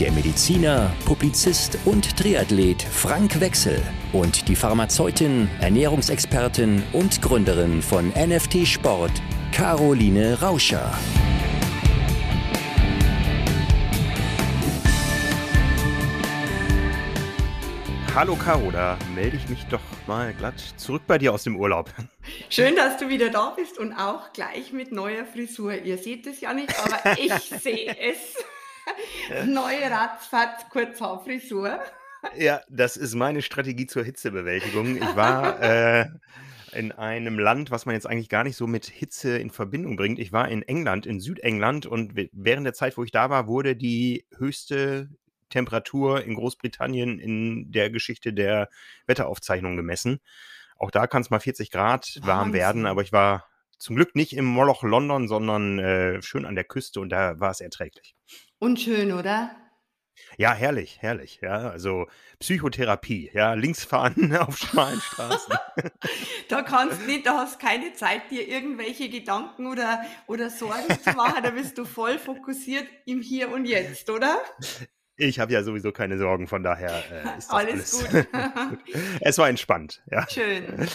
der Mediziner, Publizist und Triathlet Frank Wechsel und die Pharmazeutin, Ernährungsexpertin und Gründerin von NFT Sport, Caroline Rauscher. Hallo Caro, da melde ich mich doch mal glatt zurück bei dir aus dem Urlaub. Schön, dass du wieder da bist und auch gleich mit neuer Frisur. Ihr seht es ja nicht, aber ich sehe es. Neue Ratzfatz Kurzhaarfrisur. Ja, das ist meine Strategie zur Hitzebewältigung. Ich war äh, in einem Land, was man jetzt eigentlich gar nicht so mit Hitze in Verbindung bringt. Ich war in England, in Südengland und während der Zeit, wo ich da war, wurde die höchste Temperatur in Großbritannien in der Geschichte der Wetteraufzeichnung gemessen. Auch da kann es mal 40 Grad warm Wahnsinn. werden, aber ich war zum Glück nicht im Moloch London, sondern äh, schön an der Küste und da war es erträglich. Unschön, oder? Ja, herrlich, herrlich. Ja, also Psychotherapie, ja, links fahren auf schmalen Straßen. da kannst nicht, da hast keine Zeit, dir irgendwelche Gedanken oder, oder Sorgen zu machen. Da bist du voll fokussiert im Hier und Jetzt, oder? Ich habe ja sowieso keine Sorgen, von daher äh, ist alles, alles gut. gut. Es war entspannt, ja. Schön.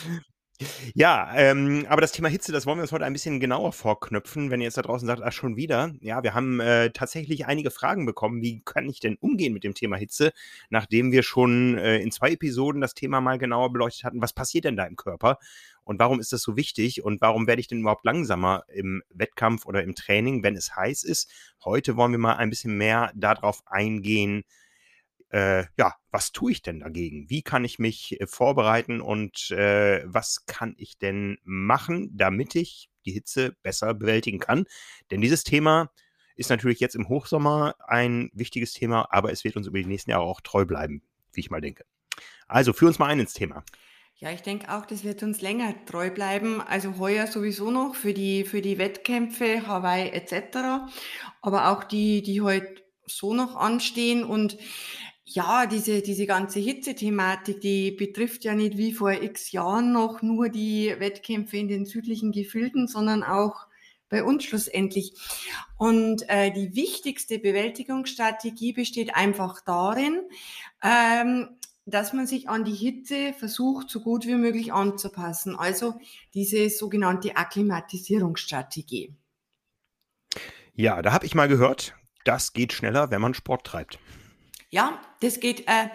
Ja, ähm, aber das Thema Hitze, das wollen wir uns heute ein bisschen genauer vorknöpfen. Wenn ihr jetzt da draußen sagt, ach schon wieder, ja, wir haben äh, tatsächlich einige Fragen bekommen. Wie kann ich denn umgehen mit dem Thema Hitze, nachdem wir schon äh, in zwei Episoden das Thema mal genauer beleuchtet hatten? Was passiert denn da im Körper? Und warum ist das so wichtig? Und warum werde ich denn überhaupt langsamer im Wettkampf oder im Training, wenn es heiß ist? Heute wollen wir mal ein bisschen mehr darauf eingehen, äh, ja, was tue ich denn dagegen? Wie kann ich mich äh, vorbereiten und äh, was kann ich denn machen, damit ich die Hitze besser bewältigen kann? Denn dieses Thema ist natürlich jetzt im Hochsommer ein wichtiges Thema, aber es wird uns über die nächsten Jahre auch treu bleiben, wie ich mal denke. Also führ uns mal ein ins Thema. Ja, ich denke auch, das wird uns länger treu bleiben. Also heuer sowieso noch für die, für die Wettkämpfe, Hawaii etc. Aber auch die, die heute so noch anstehen. Und ja, diese, diese ganze Hitzethematik, die betrifft ja nicht wie vor x Jahren noch nur die Wettkämpfe in den südlichen Gefilden, sondern auch bei uns schlussendlich. Und äh, die wichtigste Bewältigungsstrategie besteht einfach darin, ähm, dass man sich an die Hitze versucht, so gut wie möglich anzupassen. Also diese sogenannte Akklimatisierungsstrategie. Ja, da habe ich mal gehört, das geht schneller, wenn man Sport treibt. Ja, das geht, äh,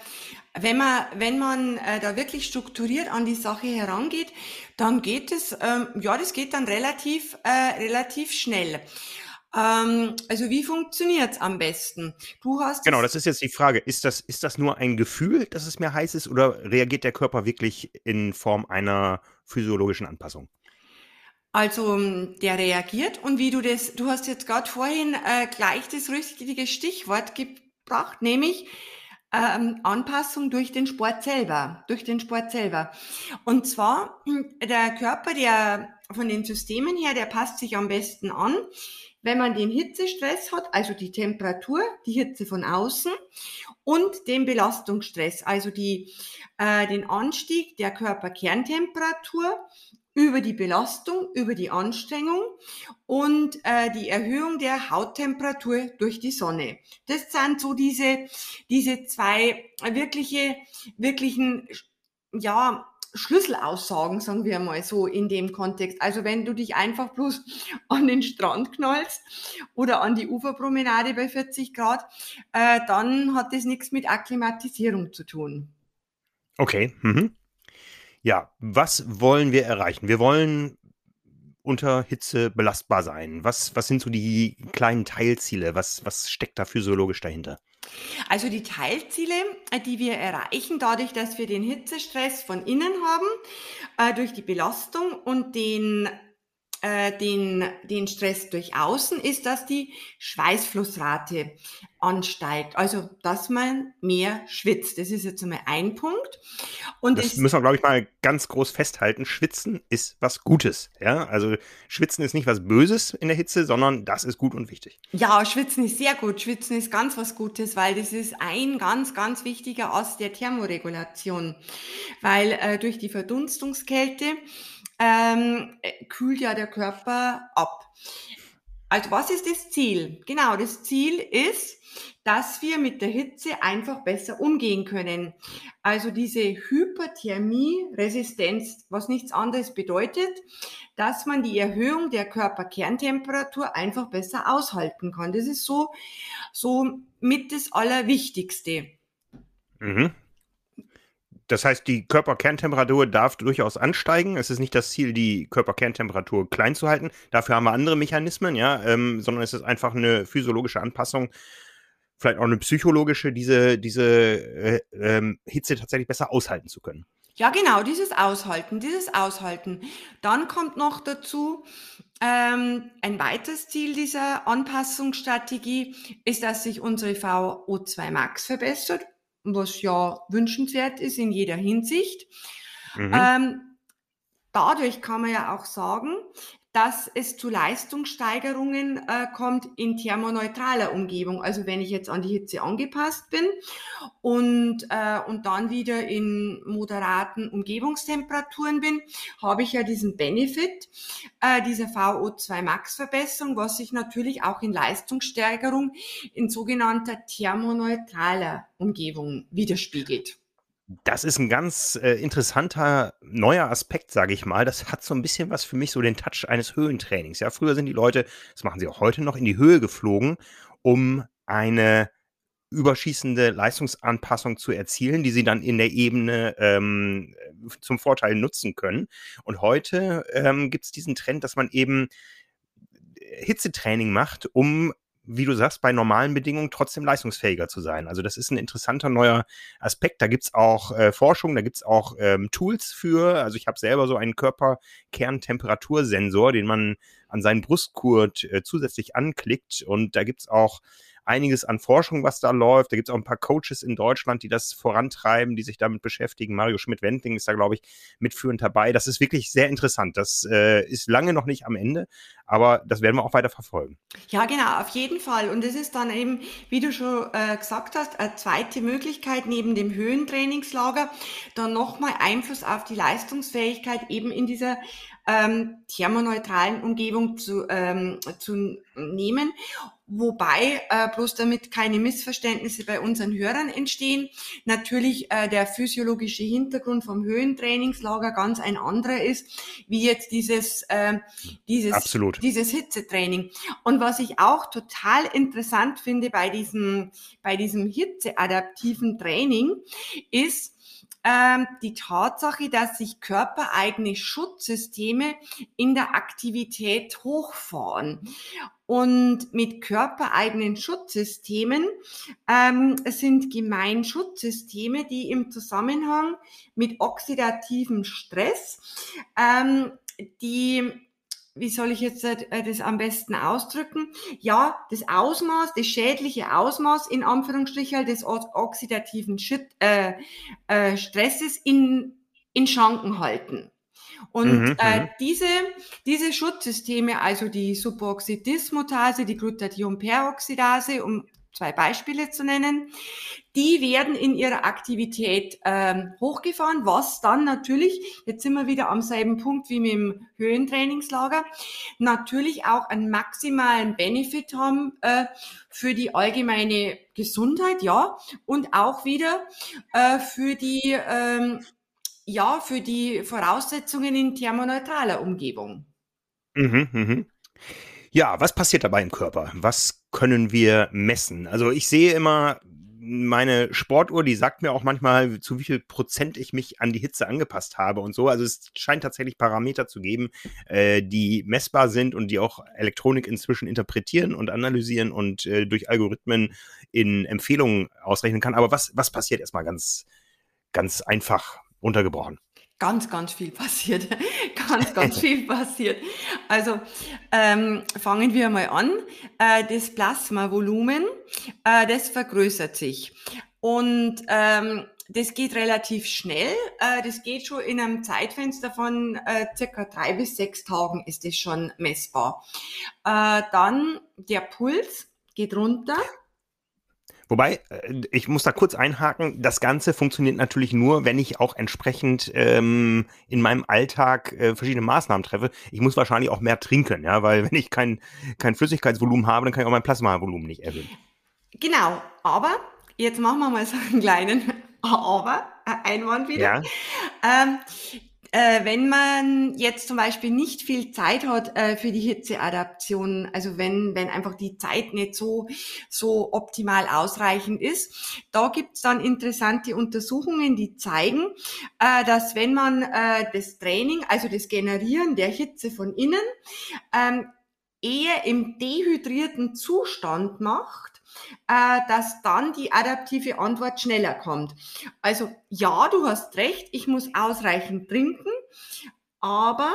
wenn man, wenn man äh, da wirklich strukturiert an die Sache herangeht, dann geht es, ähm, ja, das geht dann relativ, äh, relativ schnell. Ähm, also wie funktioniert's am besten? Du hast genau, das ist jetzt die Frage. Ist das, ist das nur ein Gefühl, dass es mehr heiß ist, oder reagiert der Körper wirklich in Form einer physiologischen Anpassung? Also der reagiert und wie du das, du hast jetzt gerade vorhin äh, gleich das richtige Stichwort gebracht, nämlich ähm, Anpassung durch den Sport selber, durch den Sport selber. Und zwar der Körper, der von den Systemen her, der passt sich am besten an, wenn man den Hitzestress hat, also die Temperatur, die Hitze von außen und den Belastungsstress, also die, äh, den Anstieg der Körperkerntemperatur über die Belastung, über die Anstrengung und äh, die Erhöhung der Hauttemperatur durch die Sonne. Das sind so diese, diese zwei wirkliche, wirklichen, ja, Schlüsselaussagen, sagen wir mal so in dem Kontext. Also wenn du dich einfach bloß an den Strand knallst oder an die Uferpromenade bei 40 Grad, äh, dann hat das nichts mit Akklimatisierung zu tun. Okay. Mhm. Ja, was wollen wir erreichen? Wir wollen unter Hitze belastbar sein. Was, was sind so die kleinen Teilziele? Was, was steckt da physiologisch dahinter? Also die Teilziele, die wir erreichen, dadurch, dass wir den Hitzestress von innen haben, äh, durch die Belastung und den äh, den, den Stress durch außen, ist, dass die Schweißflussrate ansteigt. Also, dass man mehr schwitzt. Das ist jetzt einmal ein Punkt. Und das müssen wir, glaube ich, mal ganz groß festhalten. Schwitzen ist was Gutes. Ja, also Schwitzen ist nicht was Böses in der Hitze, sondern das ist gut und wichtig. Ja, Schwitzen ist sehr gut. Schwitzen ist ganz was Gutes, weil das ist ein ganz, ganz wichtiger Ast der Thermoregulation. Weil äh, durch die Verdunstungskälte ähm, äh, kühlt ja der Körper ab. Also was ist das Ziel? Genau, das Ziel ist, dass wir mit der Hitze einfach besser umgehen können. Also diese Hyperthermie-Resistenz, was nichts anderes bedeutet, dass man die Erhöhung der Körperkerntemperatur einfach besser aushalten kann. Das ist so, so mit das Allerwichtigste. Mhm. Das heißt, die Körperkerntemperatur darf durchaus ansteigen. Es ist nicht das Ziel, die Körperkerntemperatur klein zu halten. Dafür haben wir andere Mechanismen, ja, ähm, sondern es ist einfach eine physiologische Anpassung, vielleicht auch eine psychologische, diese, diese äh, ähm, Hitze tatsächlich besser aushalten zu können. Ja, genau, dieses Aushalten, dieses Aushalten. Dann kommt noch dazu, ähm, ein weiteres Ziel dieser Anpassungsstrategie ist, dass sich unsere VO2 Max verbessert was ja wünschenswert ist in jeder Hinsicht. Mhm. Ähm, dadurch kann man ja auch sagen, dass es zu Leistungssteigerungen äh, kommt in thermoneutraler Umgebung. Also wenn ich jetzt an die Hitze angepasst bin und, äh, und dann wieder in moderaten Umgebungstemperaturen bin, habe ich ja diesen Benefit äh, dieser VO2 Max Verbesserung, was sich natürlich auch in Leistungssteigerung in sogenannter thermoneutraler Umgebung widerspiegelt. Das ist ein ganz äh, interessanter neuer Aspekt, sage ich mal. Das hat so ein bisschen was für mich so den Touch eines Höhentrainings. Ja, früher sind die Leute, das machen sie auch heute noch, in die Höhe geflogen, um eine überschießende Leistungsanpassung zu erzielen, die sie dann in der Ebene ähm, zum Vorteil nutzen können. Und heute ähm, gibt es diesen Trend, dass man eben Hitzetraining macht, um wie du sagst, bei normalen Bedingungen trotzdem leistungsfähiger zu sein. Also das ist ein interessanter neuer Aspekt. Da gibt's auch äh, Forschung, da gibt's auch ähm, Tools für. Also ich habe selber so einen Körperkerntemperatursensor, den man an seinen Brustgurt äh, zusätzlich anklickt. Und da gibt's auch einiges an Forschung, was da läuft. Da gibt es auch ein paar Coaches in Deutschland, die das vorantreiben, die sich damit beschäftigen. Mario Schmidt-Wendling ist da, glaube ich, mitführend dabei. Das ist wirklich sehr interessant. Das äh, ist lange noch nicht am Ende, aber das werden wir auch weiter verfolgen. Ja, genau, auf jeden Fall. Und es ist dann eben, wie du schon äh, gesagt hast, eine zweite Möglichkeit neben dem Höhentrainingslager, dann nochmal Einfluss auf die Leistungsfähigkeit eben in dieser ähm, thermoneutralen Umgebung zu, ähm, zu nehmen. Wobei, äh, bloß damit keine Missverständnisse bei unseren Hörern entstehen, natürlich äh, der physiologische Hintergrund vom Höhentrainingslager ganz ein anderer ist, wie jetzt dieses, äh, dieses, Absolut. dieses Hitzetraining. Und was ich auch total interessant finde bei diesem, bei diesem hitzeadaptiven Training, ist, ähm, die Tatsache, dass sich körpereigene Schutzsysteme in der Aktivität hochfahren. Und mit körpereigenen Schutzsystemen ähm, sind gemein Schutzsysteme, die im Zusammenhang mit oxidativem Stress ähm, die wie soll ich jetzt äh, das am besten ausdrücken? Ja, das Ausmaß, das schädliche Ausmaß in Anführungsstrichen des oxidativen Schütt, äh, äh, Stresses in, in Schranken halten. Und mhm, äh, mhm. diese, diese Schutzsysteme, also die Superoxidismutase, die Glutathionperoxidase, um zwei Beispiele zu nennen, die werden in ihrer Aktivität ähm, hochgefahren, was dann natürlich, jetzt sind wir wieder am selben Punkt wie mit dem Höhentrainingslager, natürlich auch einen maximalen Benefit haben äh, für die allgemeine Gesundheit, ja, und auch wieder äh, für die ähm, ja, für die Voraussetzungen in thermoneutraler Umgebung. Mhm, mhm. Ja, was passiert dabei im Körper? Was können wir messen? Also ich sehe immer meine Sportuhr, die sagt mir auch manchmal, zu wie viel Prozent ich mich an die Hitze angepasst habe und so. Also es scheint tatsächlich Parameter zu geben, äh, die messbar sind und die auch Elektronik inzwischen interpretieren und analysieren und äh, durch Algorithmen in Empfehlungen ausrechnen kann. Aber was, was passiert erstmal ganz, ganz einfach runtergebrochen? Ganz, ganz viel passiert. ganz, ganz viel passiert. Also ähm, fangen wir mal an. Äh, das Plasmavolumen, äh, das vergrößert sich. Und ähm, das geht relativ schnell. Äh, das geht schon in einem Zeitfenster von äh, circa drei bis sechs Tagen ist das schon messbar. Äh, dann der Puls geht runter. Wobei, äh, ich muss da kurz einhaken, das Ganze funktioniert natürlich nur, wenn ich auch entsprechend ähm, in meinem Alltag äh, verschiedene Maßnahmen treffe. Ich muss wahrscheinlich auch mehr trinken, ja, weil wenn ich kein, kein Flüssigkeitsvolumen habe, dann kann ich auch mein Plasmavolumen nicht erhöhen. Genau, aber jetzt machen wir mal so einen kleinen Aber, Einwand wieder. Ja. Ähm, äh, wenn man jetzt zum Beispiel nicht viel Zeit hat äh, für die Hitzeadaption, also wenn, wenn einfach die Zeit nicht so, so optimal ausreichend ist, da gibt's dann interessante Untersuchungen, die zeigen, äh, dass wenn man äh, das Training, also das Generieren der Hitze von innen, ähm, eher im dehydrierten Zustand macht, äh, dass dann die adaptive Antwort schneller kommt. Also ja, du hast recht, ich muss ausreichend trinken, aber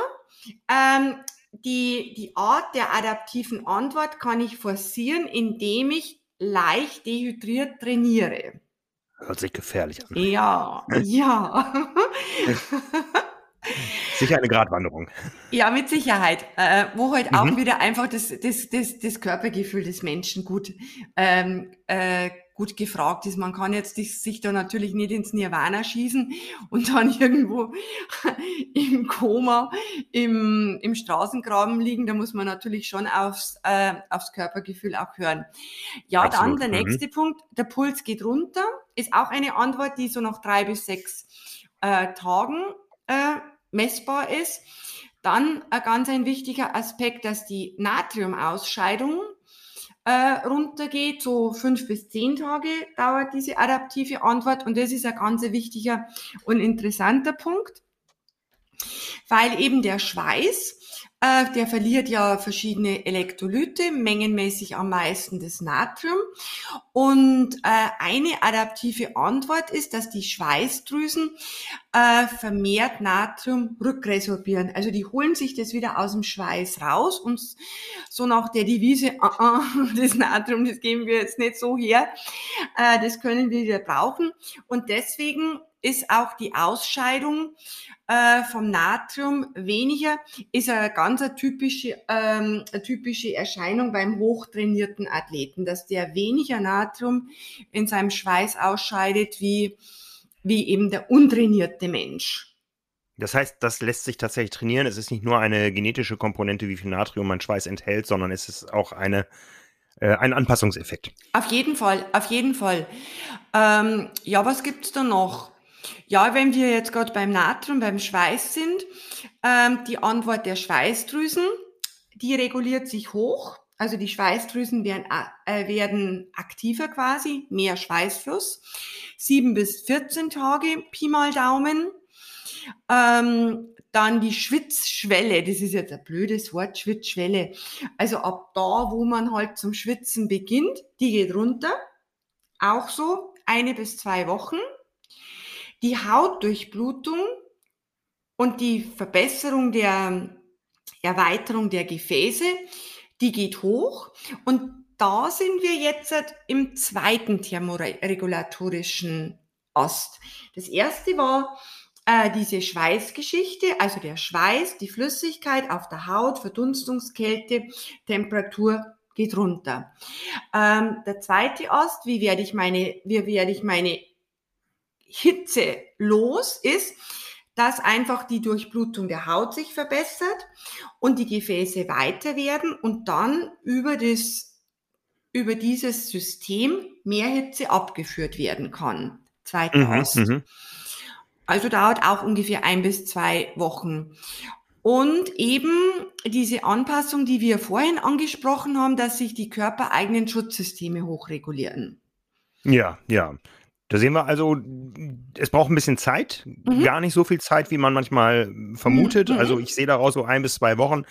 ähm, die, die Art der adaptiven Antwort kann ich forcieren, indem ich leicht dehydriert trainiere. Hört sich gefährlich an. Ja, ja. Sicher eine Gratwanderung. Ja, mit Sicherheit. Äh, wo halt mhm. auch wieder einfach das, das, das, das Körpergefühl des Menschen gut, ähm, äh, gut gefragt ist. Man kann jetzt sich da natürlich nicht ins Nirvana schießen und dann irgendwo im Koma im, im Straßengraben liegen. Da muss man natürlich schon aufs, äh, aufs Körpergefühl auch hören. Ja, Absolut. dann der mhm. nächste Punkt. Der Puls geht runter. Ist auch eine Antwort, die so nach drei bis sechs äh, Tagen äh, messbar ist. Dann ein ganz ein wichtiger Aspekt, dass die Natriumausscheidung äh, runtergeht. So fünf bis zehn Tage dauert diese adaptive Antwort und das ist ein ganz wichtiger und interessanter Punkt, weil eben der Schweiß äh, der verliert ja verschiedene Elektrolyte, mengenmäßig am meisten das Natrium. Und äh, eine adaptive Antwort ist, dass die Schweißdrüsen äh, vermehrt Natrium rückresorbieren. Also die holen sich das wieder aus dem Schweiß raus und so nach der Devise, uh -uh, das Natrium, das geben wir jetzt nicht so her, äh, das können wir wieder brauchen. Und deswegen ist auch die Ausscheidung äh, vom Natrium weniger, ist eine ganz eine typische, ähm, eine typische Erscheinung beim hochtrainierten Athleten, dass der weniger Natrium in seinem Schweiß ausscheidet wie, wie eben der untrainierte Mensch. Das heißt, das lässt sich tatsächlich trainieren. Es ist nicht nur eine genetische Komponente, wie viel Natrium mein Schweiß enthält, sondern es ist auch eine, äh, ein Anpassungseffekt. Auf jeden Fall, auf jeden Fall. Ähm, ja, was gibt's da noch? Ja, wenn wir jetzt gerade beim Natrium, beim Schweiß sind, ähm, die Antwort der Schweißdrüsen, die reguliert sich hoch. Also die Schweißdrüsen werden, äh, werden aktiver quasi, mehr Schweißfluss. Sieben bis 14 Tage, Pi mal Daumen. Ähm, dann die Schwitzschwelle, das ist jetzt ein blödes Wort, Schwitzschwelle. Also ab da, wo man halt zum Schwitzen beginnt, die geht runter. Auch so eine bis zwei Wochen die Hautdurchblutung und die Verbesserung der Erweiterung der Gefäße, die geht hoch. Und da sind wir jetzt im zweiten thermoregulatorischen Ast. Das erste war äh, diese Schweißgeschichte, also der Schweiß, die Flüssigkeit auf der Haut, Verdunstungskälte, Temperatur geht runter. Ähm, der zweite Ast, wie werde ich meine, wie werde ich meine Hitze los ist, dass einfach die Durchblutung der Haut sich verbessert und die Gefäße weiter werden und dann über das, über dieses System mehr Hitze abgeführt werden kann. Zweiter mhm, Ast. Mhm. Also dauert auch ungefähr ein bis zwei Wochen. Und eben diese Anpassung, die wir vorhin angesprochen haben, dass sich die körpereigenen Schutzsysteme hochregulieren. Ja, ja. Da sehen wir also, es braucht ein bisschen Zeit, mhm. gar nicht so viel Zeit, wie man manchmal vermutet. Mhm. Also ich sehe daraus so ein bis zwei Wochen.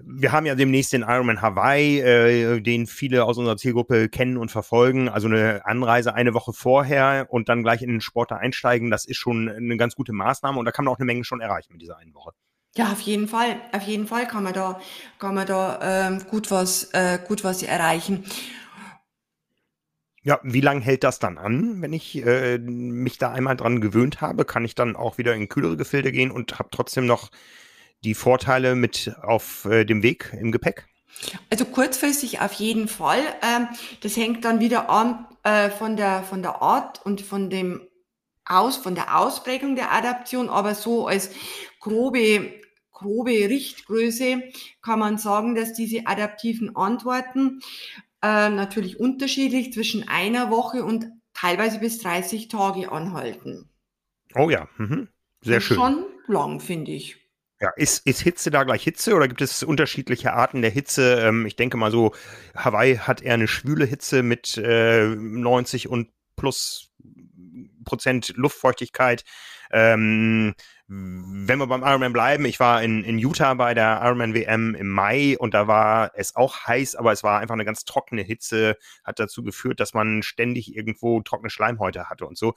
Wir haben ja demnächst den Ironman Hawaii, äh, den viele aus unserer Zielgruppe kennen und verfolgen. Also eine Anreise eine Woche vorher und dann gleich in den Sport einsteigen, das ist schon eine ganz gute Maßnahme und da kann man auch eine Menge schon erreichen mit dieser einen Woche. Ja, auf jeden Fall. Auf jeden Fall kann man da, kann man da ähm, gut was, äh, gut was erreichen. Ja, wie lange hält das dann an, wenn ich äh, mich da einmal dran gewöhnt habe? Kann ich dann auch wieder in kühlere Gefilde gehen und habe trotzdem noch die Vorteile mit auf äh, dem Weg im Gepäck? Also kurzfristig auf jeden Fall. Ähm, das hängt dann wieder an äh, von der von der Art und von dem aus von der Ausprägung der Adaption, aber so als grobe grobe Richtgröße kann man sagen, dass diese adaptiven Antworten äh, natürlich unterschiedlich zwischen einer Woche und teilweise bis 30 Tage anhalten. Oh ja, mhm. sehr schön. Schon lang, finde ich. Ja, ist, ist Hitze da gleich Hitze oder gibt es unterschiedliche Arten der Hitze? Ähm, ich denke mal so, Hawaii hat eher eine schwüle Hitze mit äh, 90 und plus Prozent Luftfeuchtigkeit. Ähm, wenn wir beim Ironman bleiben, ich war in, in Utah bei der Ironman WM im Mai und da war es auch heiß, aber es war einfach eine ganz trockene Hitze, hat dazu geführt, dass man ständig irgendwo trockene Schleimhäute hatte und so.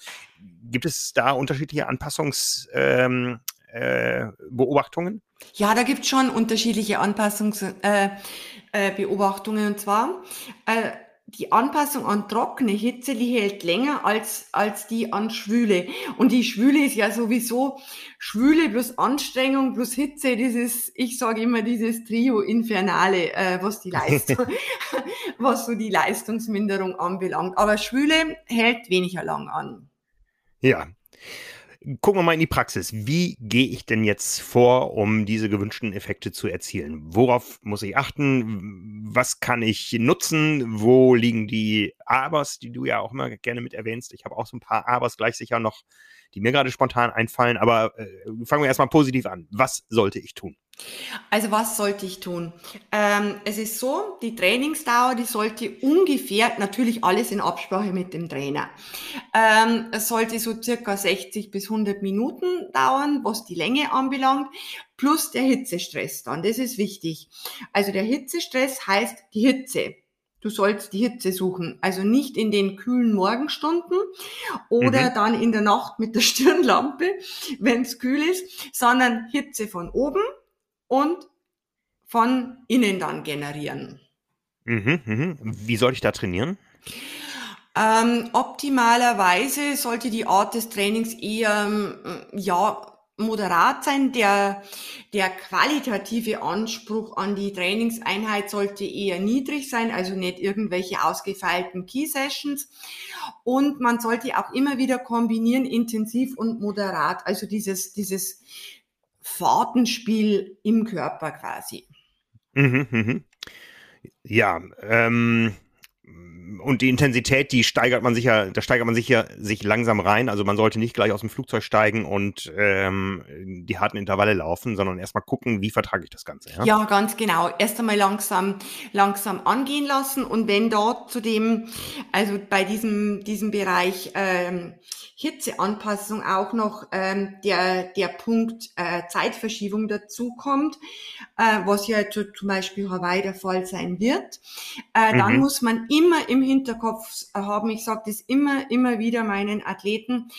Gibt es da unterschiedliche Anpassungsbeobachtungen? Äh, Beobachtungen? ja, da gibt es schon unterschiedliche Anpassungsbeobachtungen äh, äh, und zwar äh, die Anpassung an trockene Hitze, die hält länger als, als die an Schwüle. Und die Schwüle ist ja sowieso Schwüle plus Anstrengung plus Hitze, dieses, ich sage immer, dieses Trio Infernale, äh, was die Leistung, was so die Leistungsminderung anbelangt. Aber Schwüle hält weniger lang an. Ja, gucken wir mal in die Praxis. Wie gehe ich denn jetzt vor, um diese gewünschten Effekte zu erzielen? Worauf muss ich achten? Was kann ich nutzen? Wo liegen die Abers, die du ja auch immer gerne mit erwähnst? Ich habe auch so ein paar Abers gleich sicher noch, die mir gerade spontan einfallen. Aber äh, fangen wir erstmal positiv an. Was sollte ich tun? Also was sollte ich tun? Ähm, es ist so, die Trainingsdauer, die sollte ungefähr, natürlich alles in Absprache mit dem Trainer. Ähm, es sollte so circa 60 bis 100 Minuten dauern, was die Länge anbelangt, plus der Hitzestress dann. Das ist wichtig. Also der Hitzestress heißt die Hitze. Du sollst die Hitze suchen. Also nicht in den kühlen Morgenstunden oder mhm. dann in der Nacht mit der Stirnlampe, wenn es kühl ist, sondern Hitze von oben und von innen dann generieren. Mhm, mhm. Wie soll ich da trainieren? Ähm, optimalerweise sollte die Art des Trainings eher ähm, ja moderat sein. Der, der qualitative Anspruch an die Trainingseinheit sollte eher niedrig sein, also nicht irgendwelche ausgefeilten Key Sessions. Und man sollte auch immer wieder kombinieren, intensiv und moderat. Also dieses, dieses Fahrtenspiel im Körper quasi. Mhm, mhm. Ja, ähm, und die Intensität, die steigert man sicher, da steigert man sicher sich langsam rein. Also man sollte nicht gleich aus dem Flugzeug steigen und ähm, die harten Intervalle laufen, sondern erstmal gucken, wie vertrage ich das Ganze. Ja, ja ganz genau. Erst einmal langsam, langsam angehen lassen und wenn dort zu dem, also bei diesem, diesem Bereich ähm, Hitzeanpassung auch noch ähm, der, der Punkt äh, Zeitverschiebung dazu kommt, äh, was ja zu, zum Beispiel Hawaii der Fall sein wird, äh, mhm. dann muss man immer im Hinterkopf haben, ich sage das immer, immer wieder meinen Athleten,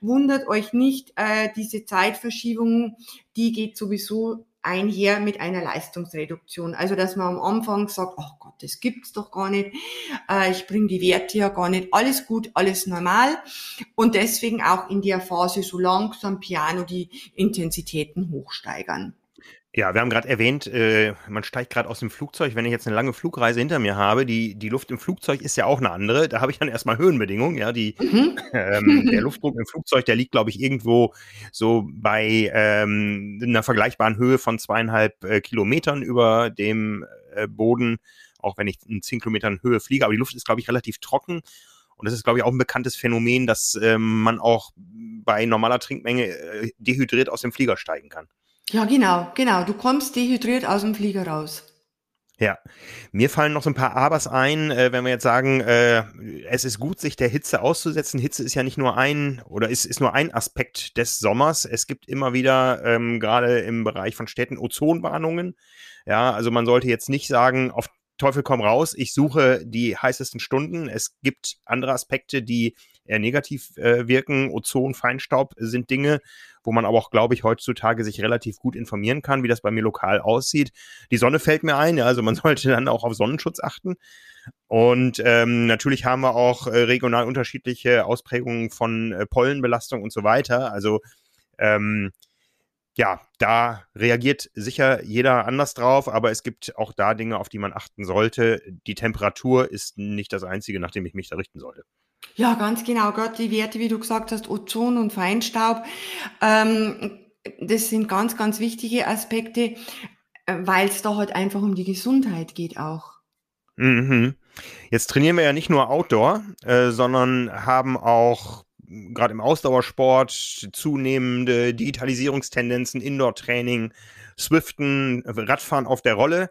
wundert euch nicht, äh, diese Zeitverschiebung, die geht sowieso einher mit einer Leistungsreduktion. Also dass man am Anfang sagt, oh Gott, das gibt's doch gar nicht, äh, ich bringe die Werte ja gar nicht, alles gut, alles normal und deswegen auch in der Phase so langsam Piano die Intensitäten hochsteigern. Ja, wir haben gerade erwähnt, äh, man steigt gerade aus dem Flugzeug. Wenn ich jetzt eine lange Flugreise hinter mir habe, die, die Luft im Flugzeug ist ja auch eine andere. Da habe ich dann erstmal Höhenbedingungen. Ja, die, mhm. ähm, der Luftdruck im Flugzeug, der liegt, glaube ich, irgendwo so bei ähm, einer vergleichbaren Höhe von zweieinhalb äh, Kilometern über dem äh, Boden, auch wenn ich in zehn Kilometern Höhe fliege. Aber die Luft ist, glaube ich, relativ trocken. Und das ist, glaube ich, auch ein bekanntes Phänomen, dass ähm, man auch bei normaler Trinkmenge äh, dehydriert aus dem Flieger steigen kann. Ja, genau, genau. Du kommst dehydriert aus dem Flieger raus. Ja, mir fallen noch so ein paar Abers ein, äh, wenn wir jetzt sagen, äh, es ist gut, sich der Hitze auszusetzen. Hitze ist ja nicht nur ein oder ist, ist nur ein Aspekt des Sommers. Es gibt immer wieder, ähm, gerade im Bereich von Städten, Ozonwarnungen. Ja, also man sollte jetzt nicht sagen, auf Teufel komm raus, ich suche die heißesten Stunden. Es gibt andere Aspekte, die eher negativ äh, wirken. Ozon, Feinstaub sind Dinge, wo man aber auch, glaube ich, heutzutage sich relativ gut informieren kann, wie das bei mir lokal aussieht. Die Sonne fällt mir ein, also man sollte dann auch auf Sonnenschutz achten. Und ähm, natürlich haben wir auch äh, regional unterschiedliche Ausprägungen von äh, Pollenbelastung und so weiter. Also ähm, ja, da reagiert sicher jeder anders drauf, aber es gibt auch da Dinge, auf die man achten sollte. Die Temperatur ist nicht das Einzige, nach dem ich mich da richten sollte. Ja, ganz genau. Gerade die Werte, wie du gesagt hast, Ozon und Feinstaub, ähm, das sind ganz, ganz wichtige Aspekte, äh, weil es da halt einfach um die Gesundheit geht auch. Mhm. Jetzt trainieren wir ja nicht nur Outdoor, äh, sondern haben auch gerade im Ausdauersport zunehmende Digitalisierungstendenzen, Indoor-Training, Swiften, Radfahren auf der Rolle.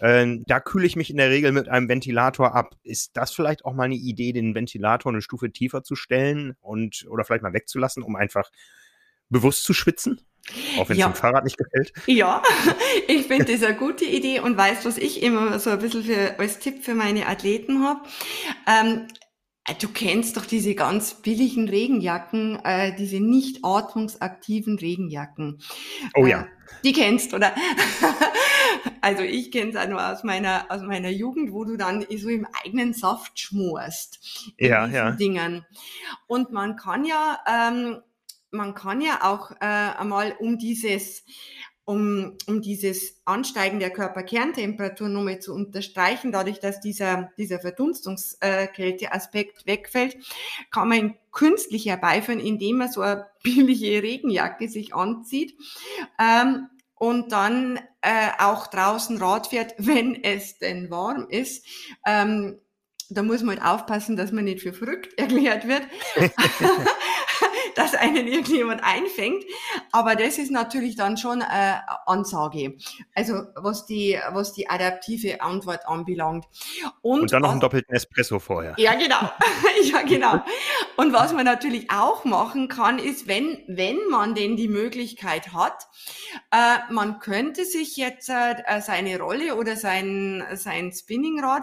Äh, da kühle ich mich in der Regel mit einem Ventilator ab. Ist das vielleicht auch mal eine Idee, den Ventilator eine Stufe tiefer zu stellen und oder vielleicht mal wegzulassen, um einfach bewusst zu schwitzen? Auch wenn es ja. dem Fahrrad nicht gefällt. Ja, ich finde das eine gute Idee und weißt, was ich immer so ein bisschen für, als Tipp für meine Athleten habe. Ähm, äh, du kennst doch diese ganz billigen Regenjacken, äh, diese nicht atmungsaktiven Regenjacken. Oh ja. Äh, die kennst, oder? also ich kenne es auch nur aus meiner, aus meiner Jugend, wo du dann so im eigenen Saft schmorst. Ja, ja. Dingen. Und man kann ja, ähm, man kann ja auch äh, einmal um dieses um, um dieses Ansteigen der Körperkerntemperatur nochmal zu unterstreichen, dadurch, dass dieser, dieser Verdunstungskälteaspekt wegfällt, kann man ihn künstlich herbeiführen, indem man so eine billige Regenjacke sich anzieht. Ähm, und dann äh, auch draußen Rad fährt, wenn es denn warm ist. Ähm, da muss man halt aufpassen, dass man nicht für verrückt erklärt wird. Dass einen irgendjemand einfängt. Aber das ist natürlich dann schon äh, Ansage. Also was die, was die adaptive Antwort anbelangt. Und, Und dann noch einen doppelten Espresso vorher. Ja, genau. ja, genau. Und was man natürlich auch machen kann, ist, wenn, wenn man denn die Möglichkeit hat, äh, man könnte sich jetzt äh, seine Rolle oder sein, sein Spinningrad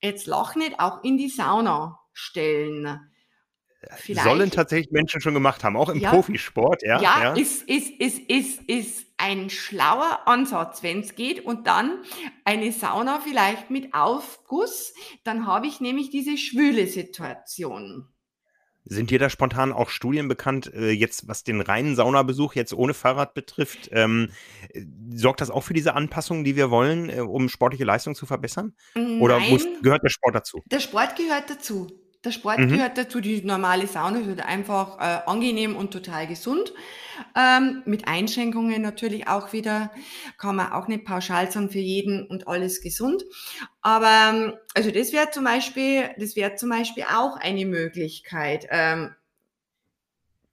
jetzt lach nicht auch in die Sauna stellen. Vielleicht. Sollen tatsächlich Menschen schon gemacht haben, auch im ja, Profisport, ja. Ja, ja. Ist, ist, ist, ist, ist ein schlauer Ansatz, wenn es geht. Und dann eine Sauna vielleicht mit Aufguss, dann habe ich nämlich diese schwüle Situation. Sind dir da spontan auch Studien bekannt, äh, jetzt was den reinen Saunabesuch jetzt ohne Fahrrad betrifft? Ähm, sorgt das auch für diese Anpassung, die wir wollen, äh, um sportliche Leistung zu verbessern? Nein, Oder muss, gehört der Sport dazu? Der Sport gehört dazu. Der Sport mhm. gehört dazu, die normale Sauna ist einfach äh, angenehm und total gesund. Ähm, mit Einschränkungen natürlich auch wieder, kann man auch nicht pauschal sagen für jeden und alles gesund. Aber ähm, also das wäre zum Beispiel, das wäre zum Beispiel auch eine Möglichkeit, ähm,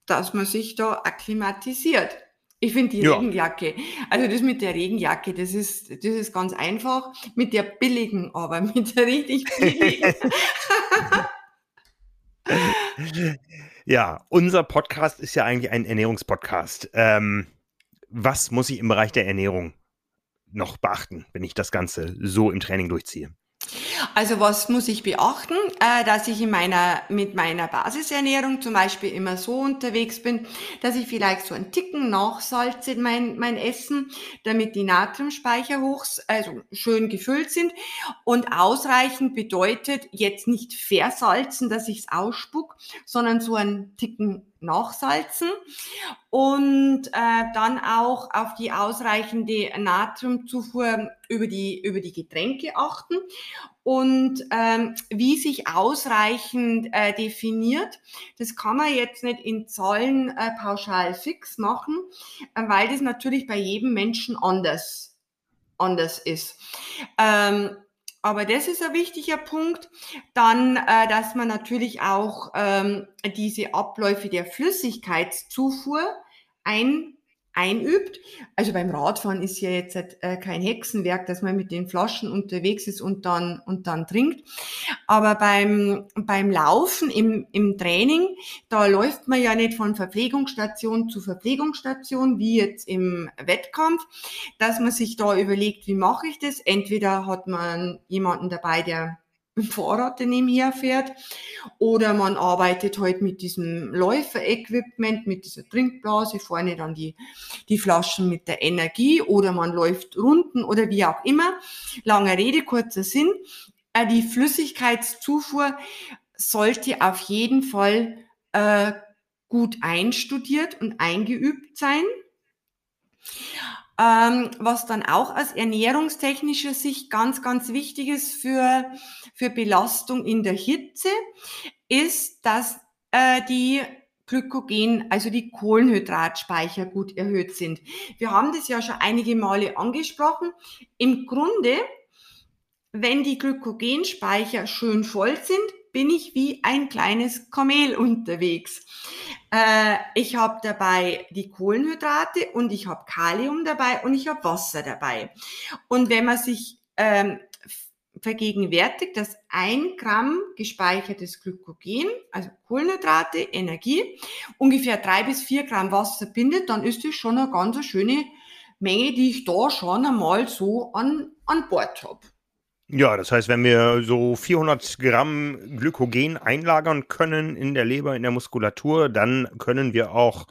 dass man sich da akklimatisiert. Ich finde die ja. Regenjacke, also das mit der Regenjacke, das ist, das ist ganz einfach. Mit der billigen, aber mit der richtig billigen. ja, unser Podcast ist ja eigentlich ein Ernährungspodcast. Ähm, was muss ich im Bereich der Ernährung noch beachten, wenn ich das Ganze so im Training durchziehe? Also was muss ich beachten, äh, dass ich in meiner, mit meiner Basisernährung zum Beispiel immer so unterwegs bin, dass ich vielleicht so einen Ticken nachsalze mein, mein Essen, damit die Natriumspeicher hoch, also schön gefüllt sind. Und ausreichend bedeutet jetzt nicht versalzen, dass ich es ausspuck, sondern so einen Ticken nachsalzen. Und äh, dann auch auf die ausreichende Natriumzufuhr über die, über die Getränke achten und ähm, wie sich ausreichend äh, definiert, das kann man jetzt nicht in Zahlen äh, pauschal fix machen, äh, weil das natürlich bei jedem Menschen anders, anders ist. Ähm, aber das ist ein wichtiger Punkt. Dann, äh, dass man natürlich auch ähm, diese Abläufe der Flüssigkeitszufuhr ein, einübt. Also beim Radfahren ist ja jetzt äh, kein Hexenwerk, dass man mit den Flaschen unterwegs ist und dann, und dann trinkt. Aber beim, beim Laufen im, im Training, da läuft man ja nicht von Verpflegungsstation zu Verpflegungsstation, wie jetzt im Wettkampf, dass man sich da überlegt, wie mache ich das? Entweder hat man jemanden dabei, der Fahrrad nebenher fährt. Oder man arbeitet halt mit diesem Läufer-Equipment, mit dieser Trinkblase, vorne dann die, die Flaschen mit der Energie oder man läuft Runden oder wie auch immer. Lange Rede, kurzer Sinn. Äh, die Flüssigkeitszufuhr sollte auf jeden Fall äh, gut einstudiert und eingeübt sein. Ähm, was dann auch aus ernährungstechnischer Sicht ganz, ganz wichtig ist für, für Belastung in der Hitze, ist, dass äh, die Glykogen, also die Kohlenhydratspeicher gut erhöht sind. Wir haben das ja schon einige Male angesprochen. Im Grunde, wenn die Glykogenspeicher schön voll sind, bin ich wie ein kleines Kamel unterwegs. Äh, ich habe dabei die Kohlenhydrate und ich habe Kalium dabei und ich habe Wasser dabei. Und wenn man sich ähm, vergegenwärtigt, dass ein Gramm gespeichertes Glykogen, also Kohlenhydrate, Energie, ungefähr drei bis vier Gramm Wasser bindet, dann ist das schon eine ganz schöne Menge, die ich da schon einmal so an, an Bord habe. Ja, das heißt, wenn wir so 400 Gramm Glykogen einlagern können in der Leber, in der Muskulatur, dann können wir auch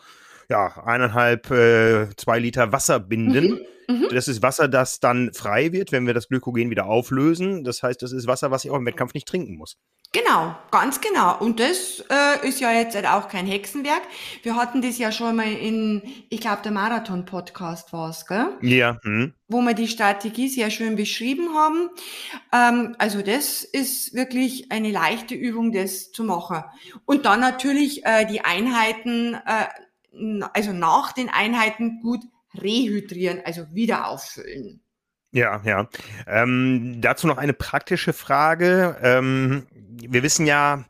ja, eineinhalb, äh, zwei Liter Wasser binden. Mhm, mhm. Das ist Wasser, das dann frei wird, wenn wir das Glykogen wieder auflösen. Das heißt, das ist Wasser, was ich auch im Wettkampf nicht trinken muss. Genau, ganz genau. Und das äh, ist ja jetzt halt auch kein Hexenwerk. Wir hatten das ja schon mal in, ich glaube, der Marathon-Podcast war es, gell? Ja. Hm. Wo wir die Strategie sehr schön beschrieben haben. Ähm, also das ist wirklich eine leichte Übung, das zu machen. Und dann natürlich äh, die Einheiten, äh, also nach den Einheiten gut rehydrieren, also wieder auffüllen. Ja, ja. Ähm, dazu noch eine praktische Frage. Ähm, wir wissen ja,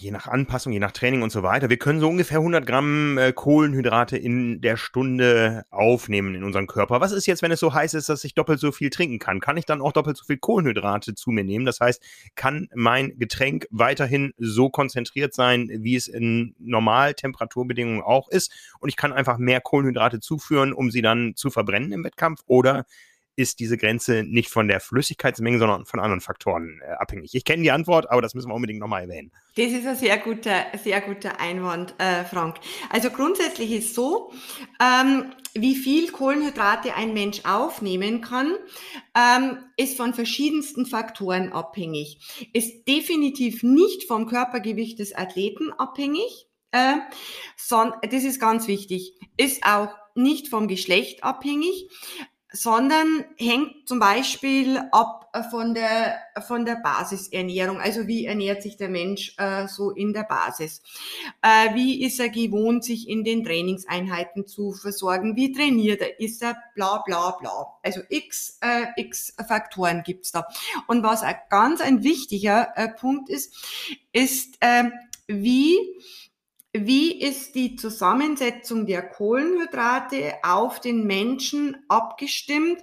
je nach Anpassung, je nach Training und so weiter, wir können so ungefähr 100 Gramm äh, Kohlenhydrate in der Stunde aufnehmen in unseren Körper. Was ist jetzt, wenn es so heiß ist, dass ich doppelt so viel trinken kann? Kann ich dann auch doppelt so viel Kohlenhydrate zu mir nehmen? Das heißt, kann mein Getränk weiterhin so konzentriert sein, wie es in Normaltemperaturbedingungen auch ist? Und ich kann einfach mehr Kohlenhydrate zuführen, um sie dann zu verbrennen im Wettkampf? Oder ist diese Grenze nicht von der Flüssigkeitsmenge, sondern von anderen Faktoren äh, abhängig? Ich kenne die Antwort, aber das müssen wir unbedingt nochmal erwähnen. Das ist ein sehr guter, sehr guter Einwand, äh, Frank. Also grundsätzlich ist so, ähm, wie viel Kohlenhydrate ein Mensch aufnehmen kann, ähm, ist von verschiedensten Faktoren abhängig. Ist definitiv nicht vom Körpergewicht des Athleten abhängig. Äh, sondern, das ist ganz wichtig. Ist auch nicht vom Geschlecht abhängig, sondern hängt zum Beispiel ab von der, von der Basisernährung. Also wie ernährt sich der Mensch äh, so in der Basis? Äh, wie ist er gewohnt, sich in den Trainingseinheiten zu versorgen? Wie trainiert er? Ist er bla bla bla? Also x, äh, x Faktoren gibt's da. Und was ganz ein wichtiger äh, Punkt ist, ist, äh, wie wie ist die Zusammensetzung der Kohlenhydrate auf den Menschen abgestimmt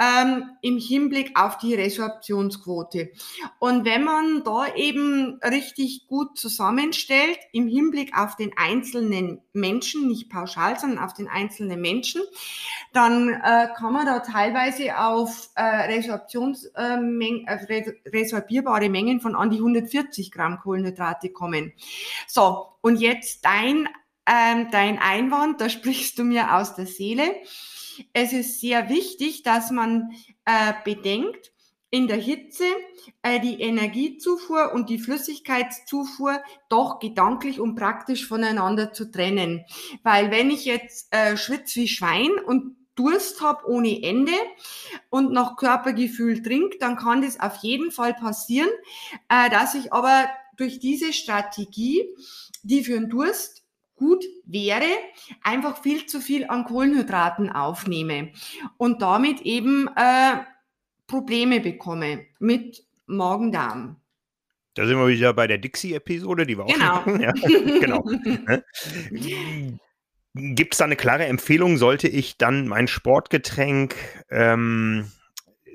ähm, im Hinblick auf die Resorptionsquote? Und wenn man da eben richtig gut zusammenstellt im Hinblick auf den einzelnen Menschen, nicht pauschal, sondern auf den einzelnen Menschen, dann äh, kann man da teilweise auf äh, Resorptions, äh, äh resorbierbare Mengen von an die 140 Gramm Kohlenhydrate kommen. So, und jetzt dein, ähm, dein Einwand, da sprichst du mir aus der Seele. Es ist sehr wichtig, dass man äh, bedenkt, in der Hitze äh, die Energiezufuhr und die Flüssigkeitszufuhr doch gedanklich und praktisch voneinander zu trennen. Weil wenn ich jetzt äh, schwitze wie Schwein und Durst habe ohne Ende und nach Körpergefühl trinke, dann kann das auf jeden Fall passieren, äh, dass ich aber durch diese Strategie die für den Durst gut wäre, einfach viel zu viel an Kohlenhydraten aufnehme und damit eben äh, Probleme bekomme mit Magen-Darm. Da sind wir wieder bei der Dixie-Episode, die wir auch genau. schon hatten. Ja, genau. Ne? Gibt es da eine klare Empfehlung? Sollte ich dann mein Sportgetränk ähm,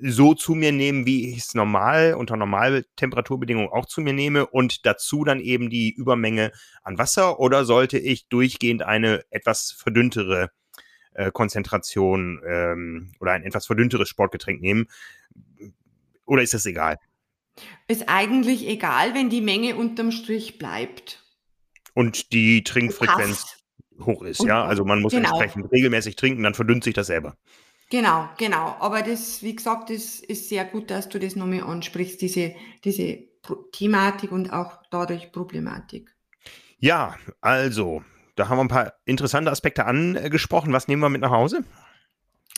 so zu mir nehmen, wie ich es normal unter Normaltemperaturbedingungen auch zu mir nehme und dazu dann eben die Übermenge an Wasser oder sollte ich durchgehend eine etwas verdünntere äh, Konzentration ähm, oder ein etwas verdünnteres Sportgetränk nehmen? Oder ist das egal? Ist eigentlich egal, wenn die Menge unterm Strich bleibt. Und die Trinkfrequenz Passt. hoch ist, Und- ja. Also man muss genau. entsprechend regelmäßig trinken, dann verdünnt sich das selber. Genau, genau. Aber das, wie gesagt, das ist sehr gut, dass du das nochmal ansprichst, diese, diese Thematik und auch dadurch Problematik. Ja, also, da haben wir ein paar interessante Aspekte angesprochen. Was nehmen wir mit nach Hause?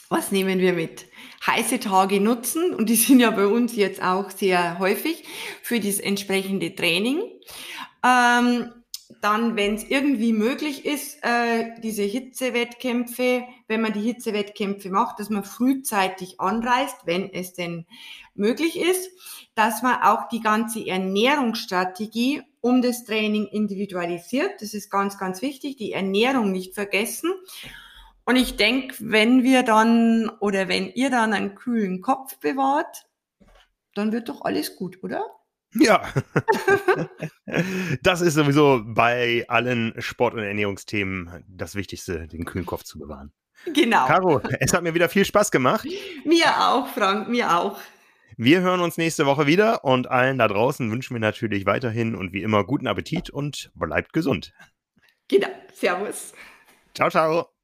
Was nehmen wir mit? Heiße Tage nutzen und die sind ja bei uns jetzt auch sehr häufig für das entsprechende Training. Ähm, dann, wenn es irgendwie möglich ist, äh, diese Hitzewettkämpfe, wenn man die Hitzewettkämpfe macht, dass man frühzeitig anreist, wenn es denn möglich ist, dass man auch die ganze Ernährungsstrategie um das Training individualisiert. Das ist ganz, ganz wichtig, die Ernährung nicht vergessen. Und ich denke, wenn wir dann oder wenn ihr dann einen kühlen Kopf bewahrt, dann wird doch alles gut, oder? Ja. das ist sowieso bei allen Sport- und Ernährungsthemen das Wichtigste, den kühlen Kopf zu bewahren. Genau. Caro, es hat mir wieder viel Spaß gemacht. Mir auch, Frank, mir auch. Wir hören uns nächste Woche wieder und allen da draußen wünschen wir natürlich weiterhin und wie immer guten Appetit und bleibt gesund. Genau. Servus. Ciao, ciao.